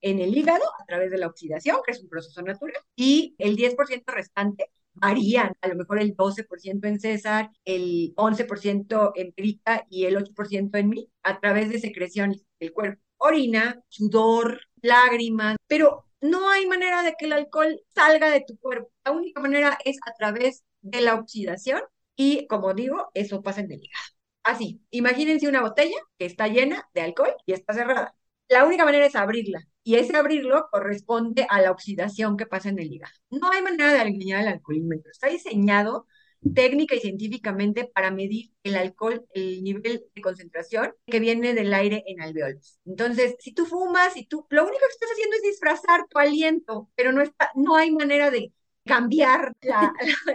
en el hígado a través de la oxidación, que es un proceso natural, y el 10% restante varían, a lo mejor el 12% en César, el 11% en Perita y el 8% en mí, a través de secreciones del cuerpo. Orina, sudor, lágrimas, pero no hay manera de que el alcohol salga de tu cuerpo. La única manera es a través de la oxidación y, como digo, eso pasa en el hígado. Así, imagínense una botella que está llena de alcohol y está cerrada. La única manera es abrirla y ese abrirlo corresponde a la oxidación que pasa en el hígado. No hay manera de alinear el alcoholímetro. Está diseñado técnica y científicamente para medir el alcohol, el nivel de concentración que viene del aire en alveolos. Entonces, si tú fumas y tú, lo único que estás haciendo es disfrazar tu aliento, pero no, está, no hay manera de cambiar la,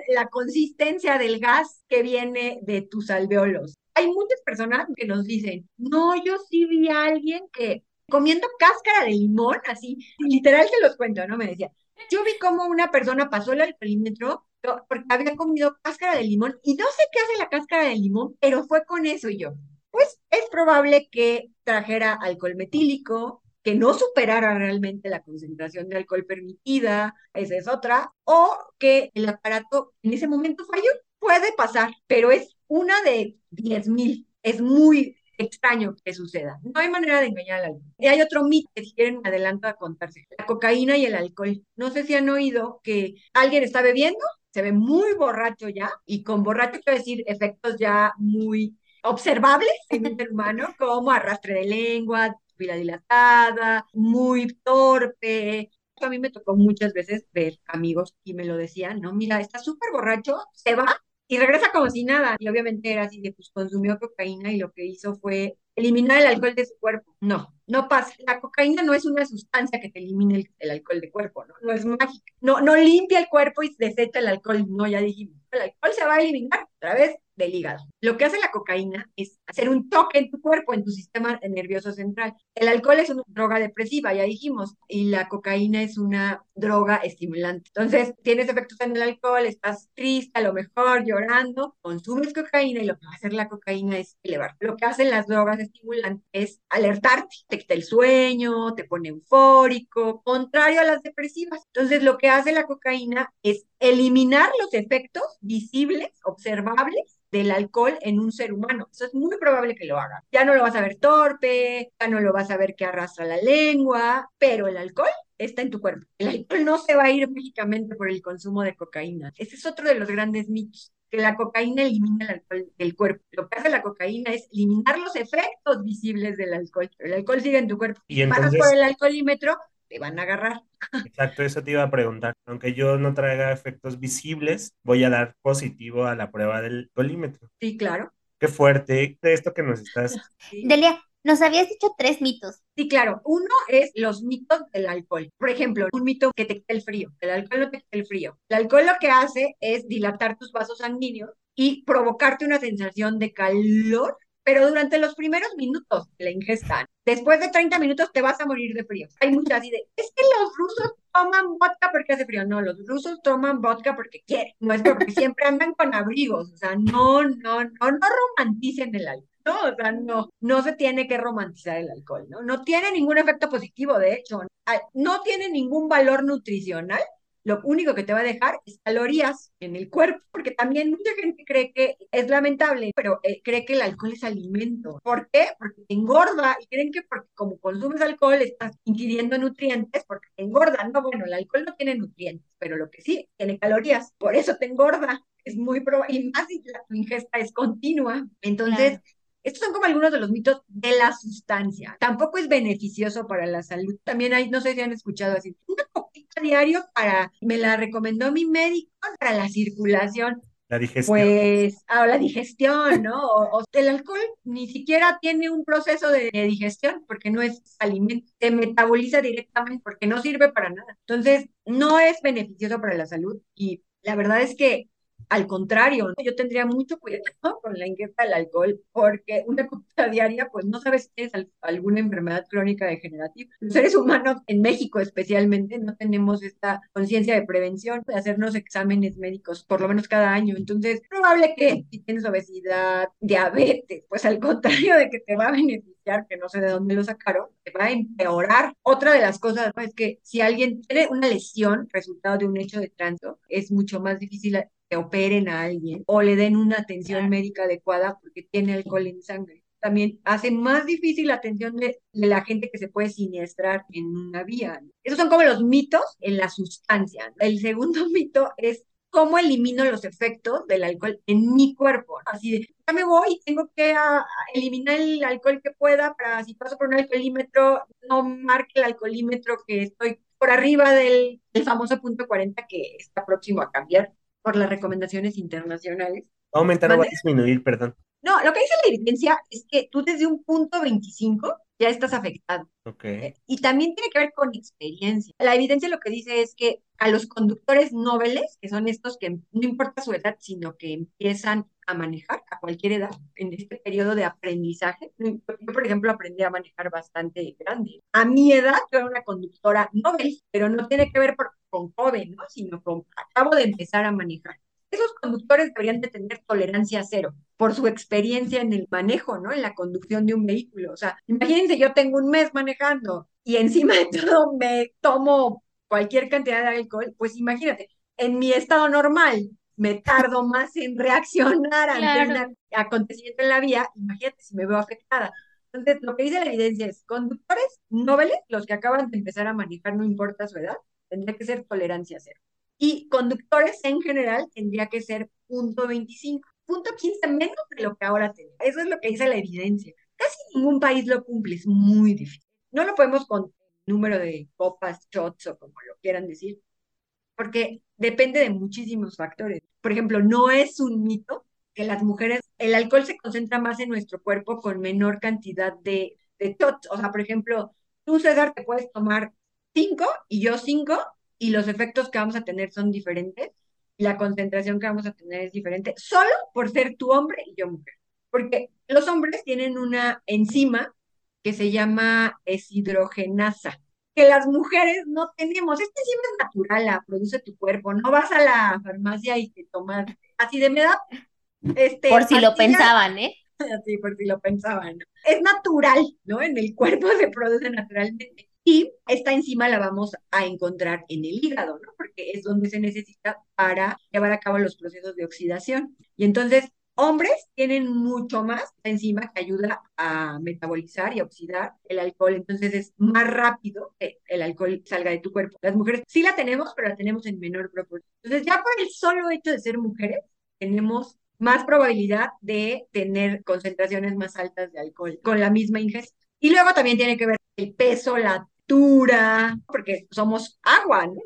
la, consistencia del gas que viene de tus alveolos. Hay muchas personas que nos dicen, no, yo sí vi a alguien que comiendo cáscara de limón, así, literal te los cuento, ¿no? Me decía, yo vi como una persona pasó el alcoholímetro porque había comido cáscara de limón y no sé qué hace la cáscara de limón, pero fue con eso y yo. Pues es probable que trajera alcohol metílico, que no superara realmente la concentración de alcohol permitida, esa es otra, o que el aparato en ese momento falló. Puede pasar, pero es una de 10 mil. Es muy extraño que suceda. No hay manera de engañar al alcohol. Y hay otro mito que si quieren adelanto a contarse. La cocaína y el alcohol. No sé si han oído que alguien está bebiendo, se ve muy borracho ya, y con borracho quiero decir efectos ya muy observables en el ser humano, como arrastre de lengua, pila dilatada, muy torpe. A mí me tocó muchas veces ver amigos y me lo decían, no, mira, está súper borracho, se va y regresa como si nada. Y obviamente era así de, pues consumió cocaína y lo que hizo fue eliminar el alcohol de su cuerpo. No, no pasa. La cocaína no es una sustancia que te elimine el, alcohol de cuerpo, ¿no? No es mágica. No, no limpia el cuerpo y desecha el alcohol. No, ya dijimos. El alcohol se va a eliminar a través del hígado. Lo que hace la cocaína es hacer un toque en tu cuerpo, en tu sistema nervioso central. El alcohol es una droga depresiva, ya dijimos, y la cocaína es una droga estimulante. Entonces, tienes efectos en el alcohol, estás triste, a lo mejor llorando, consumes cocaína y lo que va a hacer la cocaína es elevar. Lo que hacen las drogas estimulantes es alertarte, te quita el sueño, te pone eufórico, contrario a las depresivas. Entonces, lo que hace la cocaína es eliminar los efectos visibles, observables del alcohol en un ser humano. Eso es muy probable que lo haga. Ya no lo vas a ver torpe, ya no lo vas a ver que arrastra la lengua, pero el alcohol está en tu cuerpo. El alcohol no se va a ir mágicamente por el consumo de cocaína. Ese es otro de los grandes mitos que la cocaína elimina el alcohol del cuerpo. Lo que hace la cocaína es eliminar los efectos visibles del alcohol. El alcohol sigue en tu cuerpo. Y entonces... por el alcoholímetro, te van a agarrar. Exacto, eso te iba a preguntar. Aunque yo no traiga efectos visibles, voy a dar positivo a la prueba del colímetro. Sí, claro. Qué fuerte de esto que nos estás. Delia, nos habías dicho tres mitos. Sí, claro. Uno es los mitos del alcohol. Por ejemplo, un mito que te quita el frío. El alcohol no te quita el frío. El alcohol lo que hace es dilatar tus vasos sanguíneos y provocarte una sensación de calor pero durante los primeros minutos de la ingesta, después de 30 minutos te vas a morir de frío. Hay muchas así de, es que los rusos toman vodka porque hace frío. No, los rusos toman vodka porque quieren, no es porque siempre andan con abrigos, o sea, no, no, no, no romanticen el alcohol. No, o sea, no, no se tiene que romantizar el alcohol, ¿no? No tiene ningún efecto positivo, de hecho, no tiene ningún valor nutricional, lo único que te va a dejar es calorías en el cuerpo, porque también mucha gente cree que es lamentable, pero eh, cree que el alcohol es alimento. ¿Por qué? Porque te engorda y creen que porque como consumes alcohol estás ingiriendo nutrientes porque te engorda. No, bueno, el alcohol no tiene nutrientes, pero lo que sí, tiene calorías, por eso te engorda. Es muy probable, y más si la, tu ingesta es continua. Entonces, estos son como algunos de los mitos de la sustancia. Tampoco es beneficioso para la salud. También hay, no sé si han escuchado así, una copita diario para, me la recomendó mi médico para la circulación. La digestión. Pues, ah, la digestión, ¿no? O, el alcohol ni siquiera tiene un proceso de, digestión porque no es alimento, se metaboliza directamente porque no sirve para nada. Entonces, no es beneficioso para la salud y la verdad es que al contrario, yo tendría mucho cuidado con la ingesta del alcohol porque una copita diaria, pues no sabes si tienes alguna enfermedad crónica degenerativa. Los seres humanos, en México especialmente, no tenemos esta conciencia de prevención, de hacernos exámenes médicos por lo menos cada año. Entonces, es probable que si tienes obesidad, diabetes, pues al contrario de que te va a beneficiar, que no sé de dónde lo sacaron, te va a empeorar. Otra de las cosas es que si alguien tiene una lesión resultado de un hecho de tránsito, es mucho más difícil operen a alguien o le den una atención médica adecuada porque tiene alcohol en sangre. También hace más difícil la atención de, la gente que se puede siniestrar en una vía. Esos son como los mitos en la sustancia. El segundo mito es cómo elimino los efectos del alcohol en mi cuerpo. Así de, ya me voy, tengo que ah, eliminar el alcohol que pueda para si paso por un alcoholímetro, no marque el alcoholímetro que estoy por arriba del, del famoso punto 40 que está próximo a cambiar por las recomendaciones internacionales. ¿Va a aumentar o va a disminuir? Perdón. No, lo que dice la evidencia es que tú desde un punto 25 ya estás afectado. Eh, Y también tiene que ver con experiencia. La evidencia lo que dice es que a los conductores nobles, que son estos que no importa su edad, sino que empiezan a manejar a cualquier edad en este periodo de aprendizaje. Yo, por ejemplo, aprendí a manejar bastante grande. A mi edad, yo era una conductora noble, pero no tiene que ver por- con joven, ¿no? Sino con acabo de empezar a manejar. Esos conductores deberían de tener tolerancia cero por su experiencia en el manejo, ¿no? En la conducción de un vehículo. O sea, imagínense, yo tengo un mes manejando y encima de todo me tomo cualquier cantidad de alcohol, pues imagínate, en mi estado normal me tardo más en reaccionar ante Claro. un acontecimiento en la vía, imagínate si me veo afectada. Entonces, lo que dice la evidencia es, conductores nobles, los que acaban de empezar a manejar, no importa su edad, tendría que ser tolerancia cero. Y conductores en general tendría que ser punto 25, punto 15 menos de lo que ahora tenemos. Eso es lo que dice la evidencia. Casi ningún país lo cumple, es muy difícil. No lo podemos con número de copas, shots o como lo quieran decir, porque depende de muchísimos factores. Por ejemplo, no es un mito que las mujeres, el alcohol se concentra más en nuestro cuerpo con menor cantidad de, de shots. O sea, por ejemplo, tú, César, te puedes tomar cinco y yo cinco y los efectos que vamos a tener son diferentes y la concentración que vamos a tener es diferente, solo por ser tú hombre y yo mujer. Porque los hombres tienen una enzima que se llama deshidrogenasa, que las mujeres no tenemos. Esta enzima es natural, la produce tu cuerpo. No vas a la farmacia y te tomas así de me da este, Por si lo pensaban, ¿eh? así por si lo pensaban. ¿no? Es natural, ¿no? En el cuerpo se produce naturalmente. Y esta enzima la vamos a encontrar en el hígado, ¿no? Porque es donde se necesita para llevar a cabo los procesos de oxidación. Y entonces, hombres tienen mucho más enzima que ayuda a metabolizar y a oxidar el alcohol. Entonces, es más rápido que el alcohol salga de tu cuerpo. Las mujeres sí la tenemos, pero la tenemos en menor proporción. Entonces, ya por el solo hecho de ser mujeres, tenemos más probabilidad de tener concentraciones más altas de alcohol con la misma ingesta. Y luego también tiene que ver el peso, la porque somos agua, ¿no?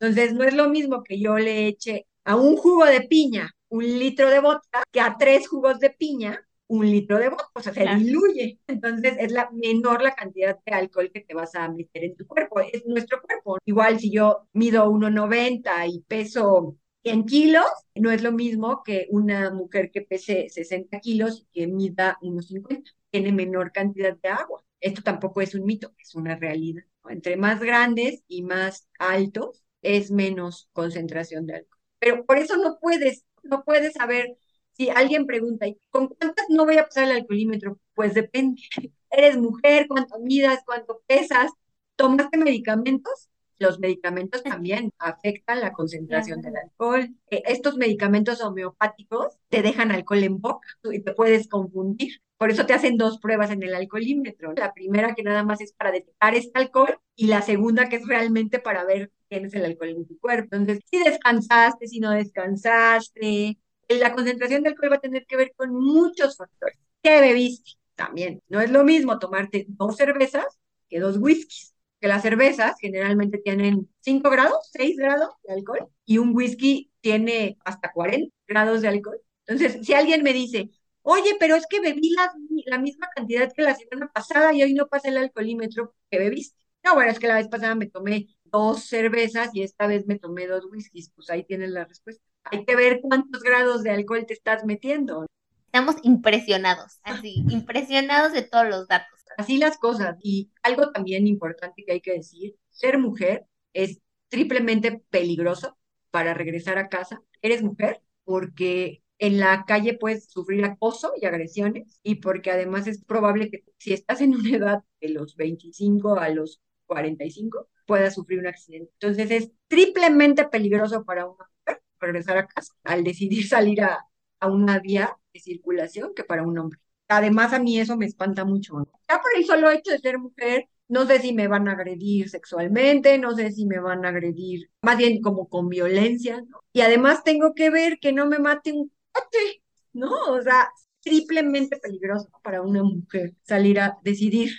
Entonces no es lo mismo que yo le eche a un jugo de piña un litro de vodka que a tres jugos de piña un litro de vodka, o sea, se Claro. diluye. Entonces es la menor la cantidad de alcohol que te vas a meter en tu cuerpo, es nuestro cuerpo. Igual si yo mido 1,90 y peso 100 kilos, no es lo mismo que una mujer que pese 60 kilos y que mida 1,50, tiene menor cantidad de agua. Esto tampoco es un mito, es una realidad. Entre más grandes y más altos es menos concentración de alcohol. Pero por eso no puedes, no puedes saber si alguien pregunta, ¿y con cuántas no voy a pasar el alcoholímetro? Pues depende. Eres mujer, cuánto midas, cuánto pesas, tomaste medicamentos. Los medicamentos también afectan la concentración del alcohol. Eh, estos medicamentos homeopáticos te dejan alcohol en boca y te puedes confundir. Por eso te hacen dos pruebas en el alcoholímetro. La primera que nada más es para detectar este alcohol y la segunda que es realmente para ver si tienes el alcohol en tu cuerpo. Entonces, si descansaste, si no descansaste, la concentración de alcohol va a tener que ver con muchos factores. ¿Qué bebiste? También. No es lo mismo tomarte dos cervezas que dos whiskies. Que las cervezas generalmente tienen 5 grados, 6 grados de alcohol y un whisky tiene hasta 40 grados de alcohol. Entonces, si alguien me dice, oye, pero es que bebí la, la misma cantidad que la semana pasada y hoy no pasa el alcoholímetro que bebiste. No, bueno, es que la vez pasada me tomé dos cervezas y esta vez me tomé dos whiskies. Pues ahí tienes la respuesta. Hay que ver cuántos grados de alcohol te estás metiendo. Estamos impresionados, así, impresionados de todos los datos. Así las cosas. Y algo también importante que hay que decir, ser mujer es triplemente peligroso para regresar a casa. Eres mujer porque en la calle puedes sufrir acoso y agresiones y porque además es probable que si estás en una edad de los 25 a los 45 puedas sufrir un accidente. Entonces es triplemente peligroso para una mujer regresar a casa al decidir salir a, a una vía de circulación que para un hombre. Además, a mí eso me espanta mucho. ¿no? Ya por el solo hecho de ser mujer, no sé si me van a agredir sexualmente, no sé si me van a agredir, más bien como con violencia, ¿no? Y además tengo que ver que no me mate un ¿no? O sea, triplemente peligroso para una mujer salir a decidir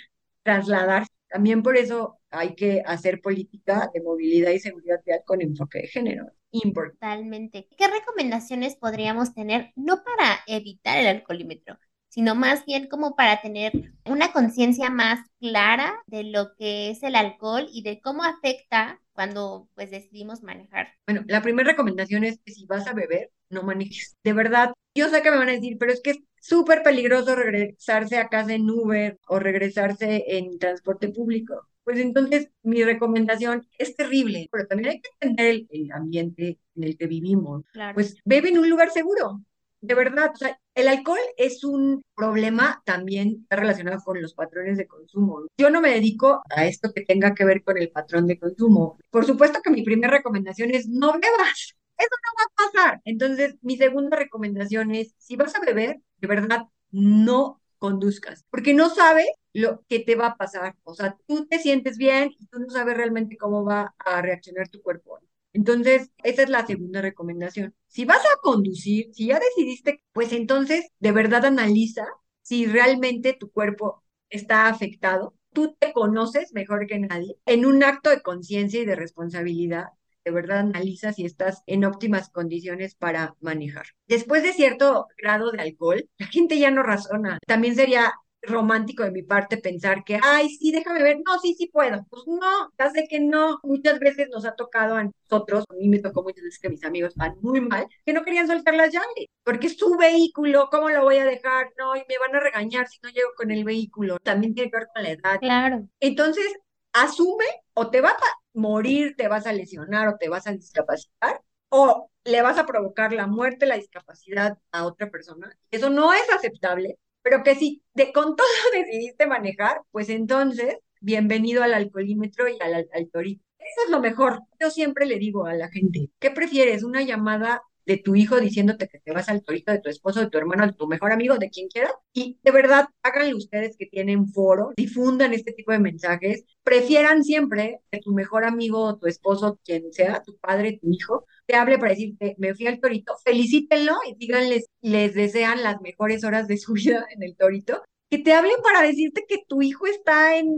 trasladarse. También por eso hay que hacer política de movilidad y seguridad vial con enfoque de género. importante. Totalmente. ¿Qué recomendaciones podríamos tener, no para evitar el alcoholímetro, sino más bien como para tener una conciencia más clara de lo que es el alcohol y de cómo afecta cuando pues decidimos manejar. Bueno, la primera recomendación es que si vas a beber, no manejes. De verdad, yo sé que me van a decir, pero es que es súper peligroso regresarse a casa en Uber o regresarse en transporte público. Pues entonces mi recomendación es terrible, pero también hay que entender el, ambiente en el que vivimos. Pues bebe en un lugar seguro, de verdad, o sea, el alcohol es un problema también relacionado con los patrones de consumo. Yo no me dedico a esto que tenga que ver con el patrón de consumo. Por supuesto que mi primera recomendación es no bebas. Eso no va a pasar. Entonces, mi segunda recomendación es, si vas a beber, de verdad, no conduzcas, porque no sabes lo que te va a pasar. O sea, tú te sientes bien y tú no sabes realmente cómo va a reaccionar tu cuerpo. Entonces, esa es la segunda recomendación. Si vas a conducir, si ya decidiste, pues entonces de verdad analiza si realmente tu cuerpo está afectado. Tú te conoces mejor que nadie. En un acto de conciencia y de responsabilidad, de verdad analiza si estás en óptimas condiciones para manejar. Después de cierto grado de alcohol, la gente ya no razona. También sería romántico de mi parte pensar que, ay, sí, déjame ver, no, sí, sí puedo. Pues no, ya sé que no. Muchas veces nos ha tocado a nosotros, a mí me tocó muchas veces que mis amigos van muy mal, que no querían soltar las llaves, porque es su vehículo, ¿cómo lo voy a dejar? No, y me van a regañar si no llego con el vehículo. También tiene que ver con la edad. Claro. Entonces, asume o te vas a morir, te vas a lesionar o te vas a discapacitar, o le vas a provocar la muerte, la discapacidad a otra persona. Eso no es aceptable pero que si de, con todo decidiste manejar, pues entonces, bienvenido al alcoholímetro y al, al. Eso es lo mejor. Yo siempre le digo a la gente, ¿qué prefieres? ¿Una llamada de tu hijo diciéndote que te vas al torito de tu esposo, de tu hermano, de tu mejor amigo, de quien quiera. Y de verdad, háganle ustedes que tienen foro, difundan este tipo de mensajes, prefieran siempre que tu mejor amigo tu esposo, quien sea, tu padre, tu hijo, te hable para decirte, me fui al torito, felicítenlo y díganles, les desean las mejores horas de su vida en el torito que te hablen para decirte que tu hijo está en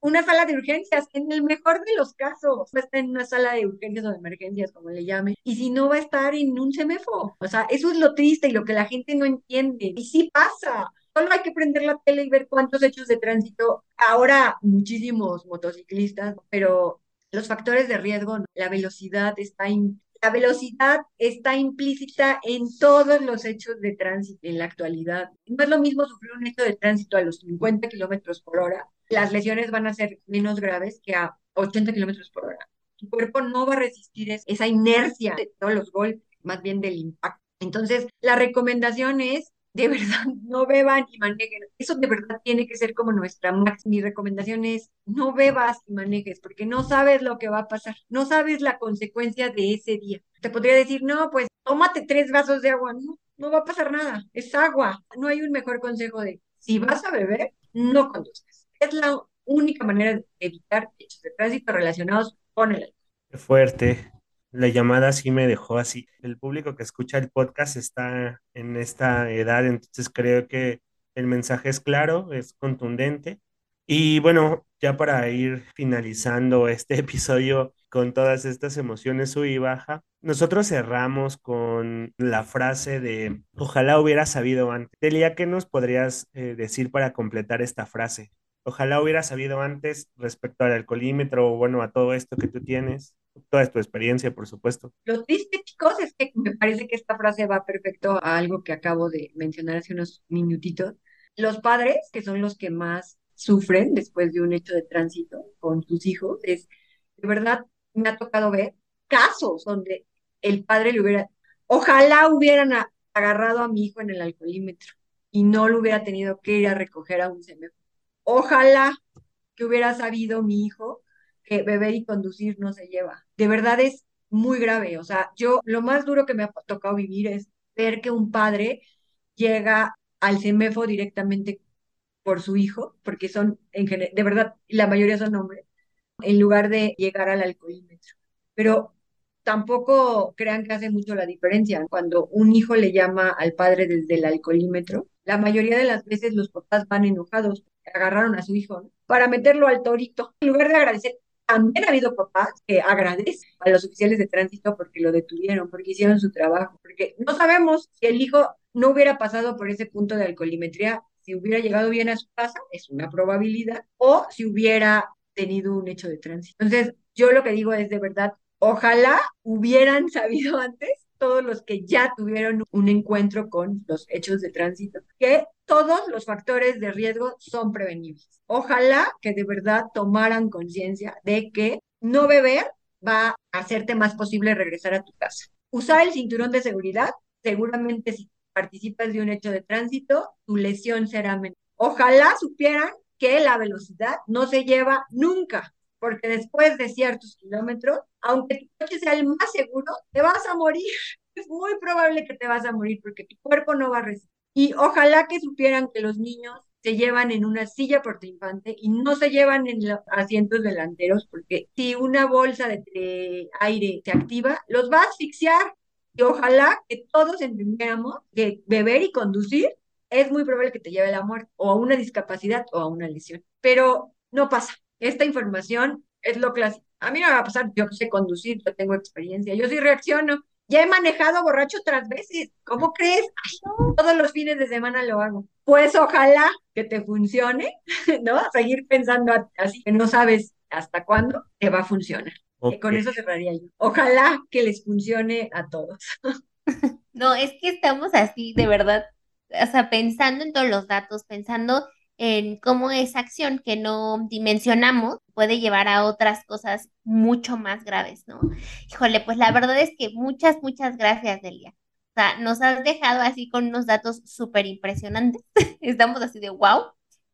una sala de urgencias, en el mejor de los casos, va a estar en una sala de urgencias o de emergencias, como le llame, y si no va a estar en un semefo. O sea, eso es lo triste y lo que la gente no entiende. Y sí pasa. Solo hay que prender la tele y ver cuántos hechos de tránsito. Ahora muchísimos motociclistas, pero los factores de riesgo, la velocidad está la velocidad está implícita en todos los hechos de tránsito en la actualidad. No es lo mismo sufrir un hecho de tránsito a los 50 kilómetros por hora. Las lesiones van a ser menos graves que a 80 kilómetros por hora. Tu cuerpo no va a resistir esa inercia de todos los golpes, más bien del impacto. Entonces, la recomendación es de verdad no beban y manejen. Eso de verdad tiene que ser como nuestra máxima. Mi recomendación es no bebas y manejes porque no sabes lo que va a pasar, no sabes la consecuencia de ese día. Te podría decir, no, pues tómate tres vasos de agua. No, no va a pasar nada, es agua. No hay un mejor consejo de si vas a beber, no conduzcas. Es la única manera de evitar hechos de tránsito relacionados con el alcohol. Fuerte la llamada sí me dejó así. El público que escucha el podcast está en esta edad, entonces creo que el mensaje es claro, es contundente. Y bueno, ya para ir finalizando este episodio con todas estas emociones sub y baja, nosotros cerramos con la frase de ojalá hubiera sabido antes. Delia, ¿qué nos podrías eh, decir para completar esta frase? Ojalá hubiera sabido antes respecto al alcoholímetro o bueno, a todo esto que tú tienes toda tu experiencia, por supuesto. Lo triste, chicos, es que me parece que esta frase va perfecto a algo que acabo de mencionar hace unos minutitos. Los padres, que son los que más sufren después de un hecho de tránsito con sus hijos, es, de verdad, me ha tocado ver casos donde el padre le hubiera, ojalá hubieran agarrado a mi hijo en el alcoholímetro y no lo hubiera tenido que ir a recoger a un semáforo. Ojalá que hubiera sabido mi hijo que beber y conducir no se lleva. De verdad es muy grave. O sea, yo lo más duro que me ha tocado vivir es ver que un padre llega al CEMEFO directamente por su hijo, porque son, en general, de verdad, la mayoría son hombres, en lugar de llegar al alcoholímetro. Pero tampoco crean que hace mucho la diferencia. Cuando un hijo le llama al padre desde el alcoholímetro, la mayoría de las veces los papás van enojados, agarraron a su hijo para meterlo al torito, en lugar de agradecer, también ha habido papás que agradecen a los oficiales de tránsito porque lo detuvieron, porque hicieron su trabajo, porque no sabemos si el hijo no hubiera pasado por ese punto de alcoholimetría, si hubiera llegado bien a su casa, es una probabilidad, o si hubiera tenido un hecho de tránsito. Entonces, yo lo que digo es de verdad, ojalá hubieran sabido antes todos los que ya tuvieron un encuentro con los hechos de tránsito, que todos los factores de riesgo son prevenibles. Ojalá que de verdad tomaran conciencia de que no beber va a hacerte más posible regresar a tu casa. Usar el cinturón de seguridad, seguramente si participas de un hecho de tránsito, tu lesión será menor. Ojalá supieran que la velocidad no se lleva nunca, porque después de ciertos kilómetros, aunque tu coche sea el más seguro, te vas a morir. Es muy probable que te vas a morir porque tu cuerpo no va a resistir. Y ojalá que supieran que los niños se llevan en una silla por infante y no se llevan en los asientos delanteros, porque si una bolsa de aire se activa, los va a asfixiar. Y ojalá que todos entendiéramos que beber y conducir es muy probable que te lleve a la muerte, o a una discapacidad o a una lesión. Pero no pasa. Esta información es lo clásico. A mí no me va a pasar, yo sé conducir, yo tengo experiencia, yo sí reacciono. Ya he manejado borracho otras veces. ¿Cómo crees? todos los fines de semana lo hago. Pues ojalá que te funcione, ¿no? Seguir pensando así, que no sabes hasta cuándo te va a funcionar. Con eso cerraría yo. Ojalá que les funcione a todos. No, es que estamos así, de verdad, o sea, pensando en todos los datos, pensando en cómo esa acción que no dimensionamos puede llevar a otras cosas mucho más graves, ¿no? Híjole, pues la verdad es que muchas, muchas gracias, Delia. O sea, nos has dejado así con unos datos súper impresionantes. Estamos así de wow.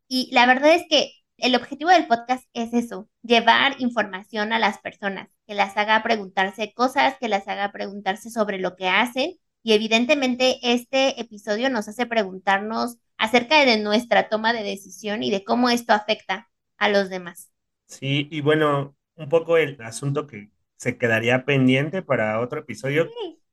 Y la verdad es que el objetivo del podcast es eso, llevar información a las personas, que las haga preguntarse cosas, que las haga preguntarse sobre lo que hacen. Y evidentemente este episodio nos hace preguntarnos acerca de nuestra toma de decisión y de cómo esto afecta a los demás. Sí, y bueno, un poco el asunto que se quedaría pendiente para otro episodio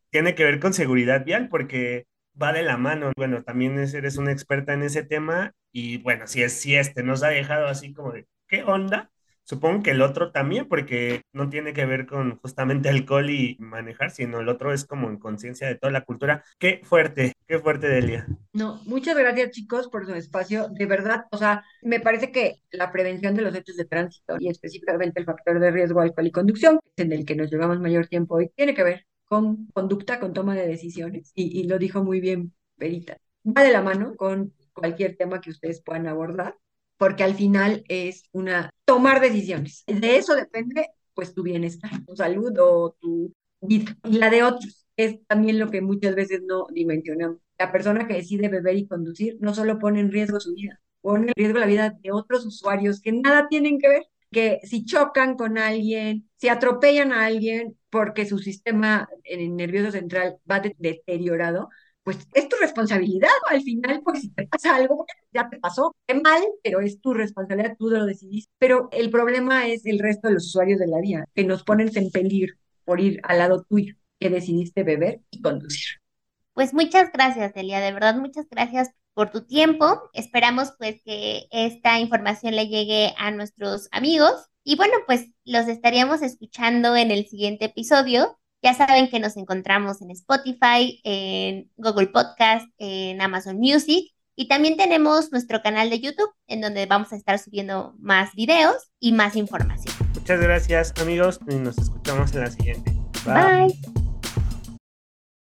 tiene que ver con seguridad vial, porque va de la mano. Bueno, también eres una experta en ese tema y bueno, si es si este nos ha dejado así como de, ¿qué onda? Supongo que el otro también, porque no tiene que ver con justamente alcohol y manejar, sino el otro es como en conciencia de toda la cultura. Qué fuerte, qué fuerte, Delia. No, muchas gracias chicos por su espacio. De verdad, o sea, me parece que la prevención de los hechos de tránsito y específicamente el factor de riesgo alcohol y conducción, en el que nos llevamos mayor tiempo hoy, tiene que ver con conducta, con toma de decisiones. Y, lo dijo muy bien Perita. Va de la mano con cualquier tema que ustedes puedan abordar porque al final es una tomar decisiones. De eso depende pues tu bienestar, tu salud o tu vida. Y la de otros es también lo que muchas veces no dimensionamos. La persona que decide beber y conducir no solo pone en riesgo su vida, pone en riesgo la vida de otros usuarios que nada tienen que ver, que si chocan con alguien, si atropellan a alguien porque su sistema nervioso central va deteriorado, pues es tu responsabilidad, Al final, pues si te pasa algo, ya te pasó, qué mal, pero es tu responsabilidad, tú lo decidiste. Pero el problema es el resto de los usuarios de la vía, que nos ponen en peligro por ir al lado tuyo, que decidiste beber y conducir. Pues muchas gracias, Delia, de verdad, muchas gracias por tu tiempo. Esperamos pues que esta información le llegue a nuestros amigos y bueno, pues los estaríamos escuchando en el siguiente episodio. Ya saben que nos encontramos en Spotify, en Google Podcast, en Amazon Music y también tenemos nuestro canal de YouTube en donde vamos a estar subiendo más videos y más información. Muchas gracias amigos y nos escuchamos en la siguiente. Bye.